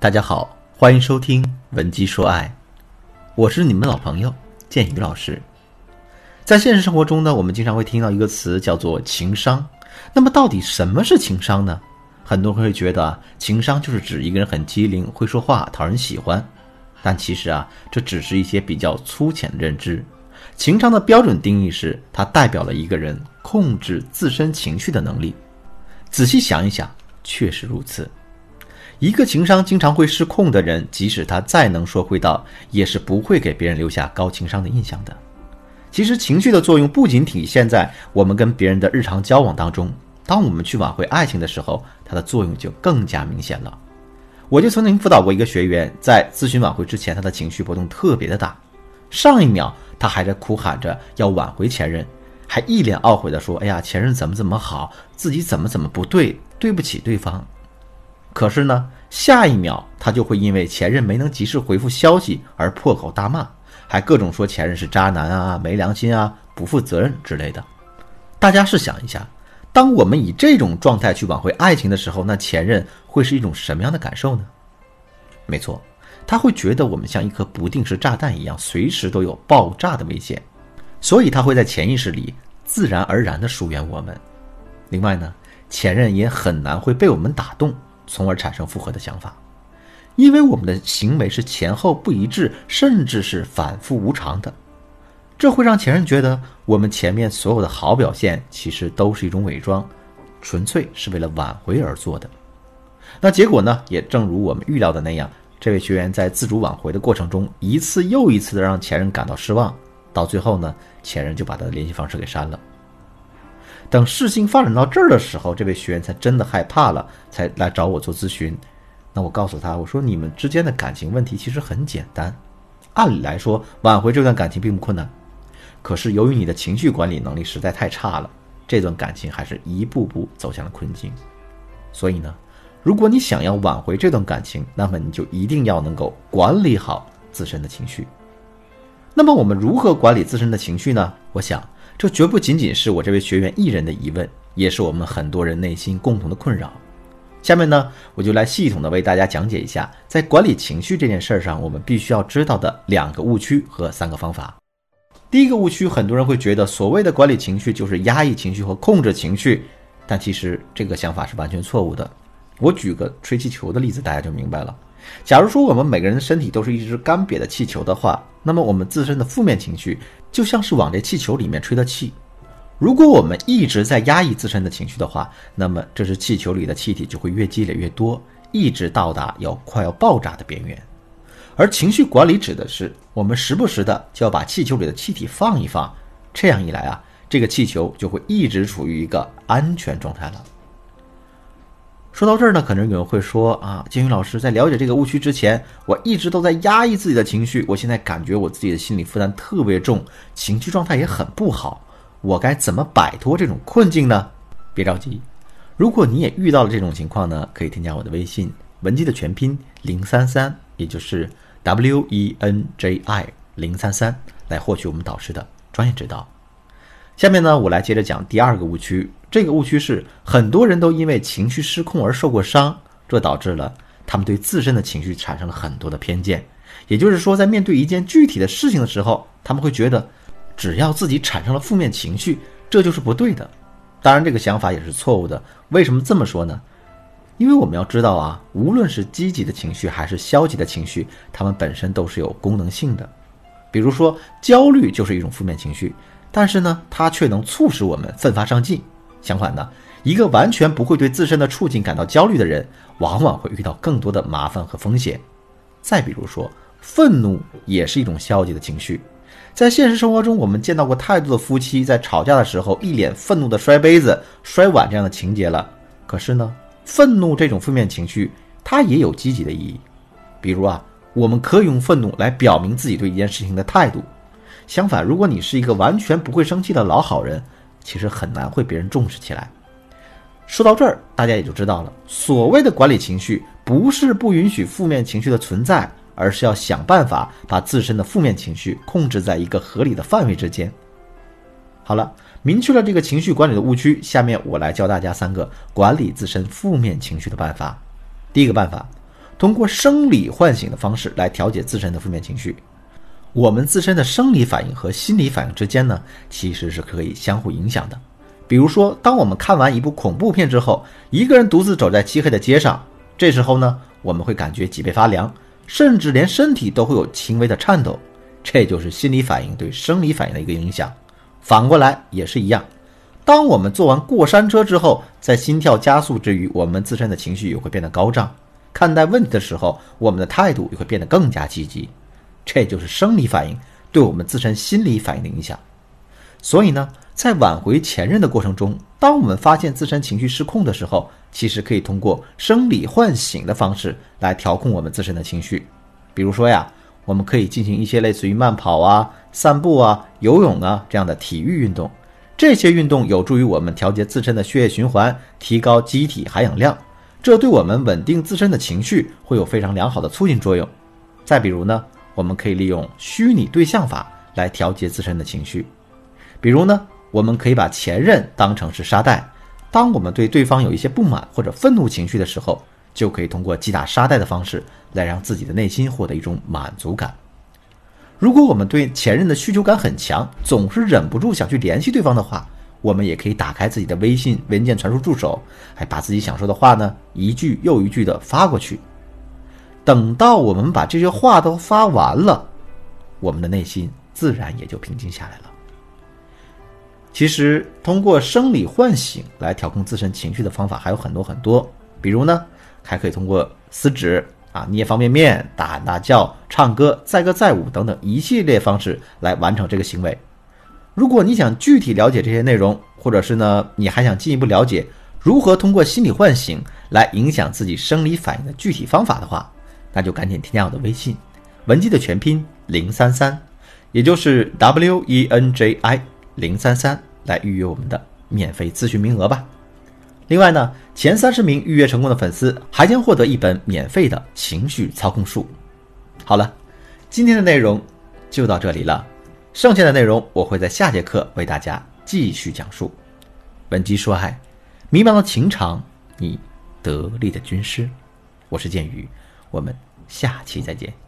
大家好，欢迎收听《文姬说爱》，我是你们老朋友建宇老师。在现实生活中呢，我们经常会听到一个词叫做情商。那么，到底什么是情商呢？很多人会觉得，情商就是指一个人很机灵、会说话、讨人喜欢。但其实啊，这只是一些比较粗浅的认知。情商的标准定义是，它代表了一个人控制自身情绪的能力。仔细想一想，确实如此。一个情商经常会失控的人，即使他再能说会道，也是不会给别人留下高情商的印象的。其实，情绪的作用不仅体现在我们跟别人的日常交往当中，当我们去挽回爱情的时候，它的作用就更加明显了。我就曾经辅导过一个学员，在咨询挽回之前，他的情绪波动特别的大。上一秒他还在哭喊着要挽回前任，还一脸懊悔地说：“哎呀，前任怎么怎么好，自己怎么怎么不对，对不起对方。”可是呢，下一秒他就会因为前任没能及时回复消息而破口大骂，还各种说前任是渣男啊、没良心啊、不负责任之类的。大家试想一下，当我们以这种状态去挽回爱情的时候，那前任会是一种什么样的感受呢？没错，他会觉得我们像一颗不定时炸弹一样，随时都有爆炸的危险，所以他会在潜意识里自然而然地疏远我们。另外呢，前任也很难会被我们打动。从而产生复合的想法，因为我们的行为是前后不一致，甚至是反复无常的，这会让前任觉得我们前面所有的好表现其实都是一种伪装，纯粹是为了挽回而做的。那结果呢？也正如我们预料的那样，这位学员在自主挽回的过程中，一次又一次的让前任感到失望，到最后呢，前任就把他的联系方式给删了。等事情发展到这儿的时候，这位学员才真的害怕了，才来找我做咨询。那我告诉他，我说你们之间的感情问题其实很简单，按理来说挽回这段感情并不困难。可是由于你的情绪管理能力实在太差了，这段感情还是一步步走向了困境。所以呢，如果你想要挽回这段感情，那么你就一定要能够管理好自身的情绪。那么我们如何管理自身的情绪呢？我想。这绝不仅仅是我这位学员一人的疑问，也是我们很多人内心共同的困扰。下面呢，我就来系统的为大家讲解一下，在管理情绪这件事儿上，我们必须要知道的两个误区和三个方法。第一个误区，很多人会觉得所谓的管理情绪就是压抑情绪和控制情绪，但其实这个想法是完全错误的。我举个吹气球的例子，大家就明白了。假如说我们每个人的身体都是一只干瘪的气球的话，那么我们自身的负面情绪就像是往这气球里面吹的气。如果我们一直在压抑自身的情绪的话，那么这只气球里的气体就会越积累越多，一直到达要快要爆炸的边缘。而情绪管理指的是我们时不时的就要把气球里的气体放一放，这样一来啊，这个气球就会一直处于一个安全状态了。说到这儿呢，可能有人会说啊，金宇老师在了解这个误区之前，我一直都在压抑自己的情绪，我现在感觉我自己的心理负担特别重，情绪状态也很不好，我该怎么摆脱这种困境呢？别着急，如果你也遇到了这种情况呢，可以添加我的微信文姬的全拼零三三，也就是 W E N J I 零三三，来获取我们导师的专业指导。下面呢，我来接着讲第二个误区。这个误区是很多人都因为情绪失控而受过伤，这导致了他们对自身的情绪产生了很多的偏见。也就是说，在面对一件具体的事情的时候，他们会觉得，只要自己产生了负面情绪，这就是不对的。当然，这个想法也是错误的。为什么这么说呢？因为我们要知道啊，无论是积极的情绪还是消极的情绪，它们本身都是有功能性的。比如说，焦虑就是一种负面情绪，但是呢，它却能促使我们奋发上进。相反呢，一个完全不会对自身的处境感到焦虑的人，往往会遇到更多的麻烦和风险。再比如说，愤怒也是一种消极的情绪。在现实生活中，我们见到过太多的夫妻在吵架的时候一脸愤怒的摔杯子、摔碗这样的情节了。可是呢，愤怒这种负面情绪，它也有积极的意义。比如啊，我们可以用愤怒来表明自己对一件事情的态度。相反，如果你是一个完全不会生气的老好人，其实很难会别人重视起来。说到这儿，大家也就知道了，所谓的管理情绪，不是不允许负面情绪的存在，而是要想办法把自身的负面情绪控制在一个合理的范围之间。好了，明确了这个情绪管理的误区，下面我来教大家三个管理自身负面情绪的办法。第一个办法，通过生理唤醒的方式来调节自身的负面情绪。我们自身的生理反应和心理反应之间呢，其实是可以相互影响的。比如说，当我们看完一部恐怖片之后，一个人独自走在漆黑的街上，这时候呢，我们会感觉脊背发凉，甚至连身体都会有轻微的颤抖，这就是心理反应对生理反应的一个影响。反过来也是一样，当我们坐完过山车之后，在心跳加速之余，我们自身的情绪也会变得高涨，看待问题的时候，我们的态度也会变得更加积极。这就是生理反应对我们自身心理反应的影响。所以呢，在挽回前任的过程中，当我们发现自身情绪失控的时候，其实可以通过生理唤醒的方式来调控我们自身的情绪。比如说呀，我们可以进行一些类似于慢跑啊、散步啊、游泳啊这样的体育运动。这些运动有助于我们调节自身的血液循环，提高机体含氧量，这对我们稳定自身的情绪会有非常良好的促进作用。再比如呢？我们可以利用虚拟对象法来调节自身的情绪，比如呢，我们可以把前任当成是沙袋，当我们对对方有一些不满或者愤怒情绪的时候，就可以通过击打沙袋的方式来让自己的内心获得一种满足感。如果我们对前任的需求感很强，总是忍不住想去联系对方的话，我们也可以打开自己的微信文件传输助手，还把自己想说的话呢一句又一句的发过去。等到我们把这些话都发完了，我们的内心自然也就平静下来了。其实，通过生理唤醒来调控自身情绪的方法还有很多很多，比如呢，还可以通过撕纸啊、捏方便面、大喊大叫、唱歌、载歌载舞等等一系列方式来完成这个行为。如果你想具体了解这些内容，或者是呢，你还想进一步了解如何通过心理唤醒来影响自己生理反应的具体方法的话，那就赶紧添加我的微信，文姬的全拼零三三，也就是 W E N J I 零三三，来预约我们的免费咨询名额吧。另外呢，前三十名预约成功的粉丝还将获得一本免费的情绪操控术。好了，今天的内容就到这里了，剩下的内容我会在下节课为大家继续讲述。文姬说爱，迷茫的情场，你得力的军师，我是剑宇。我们下期再见。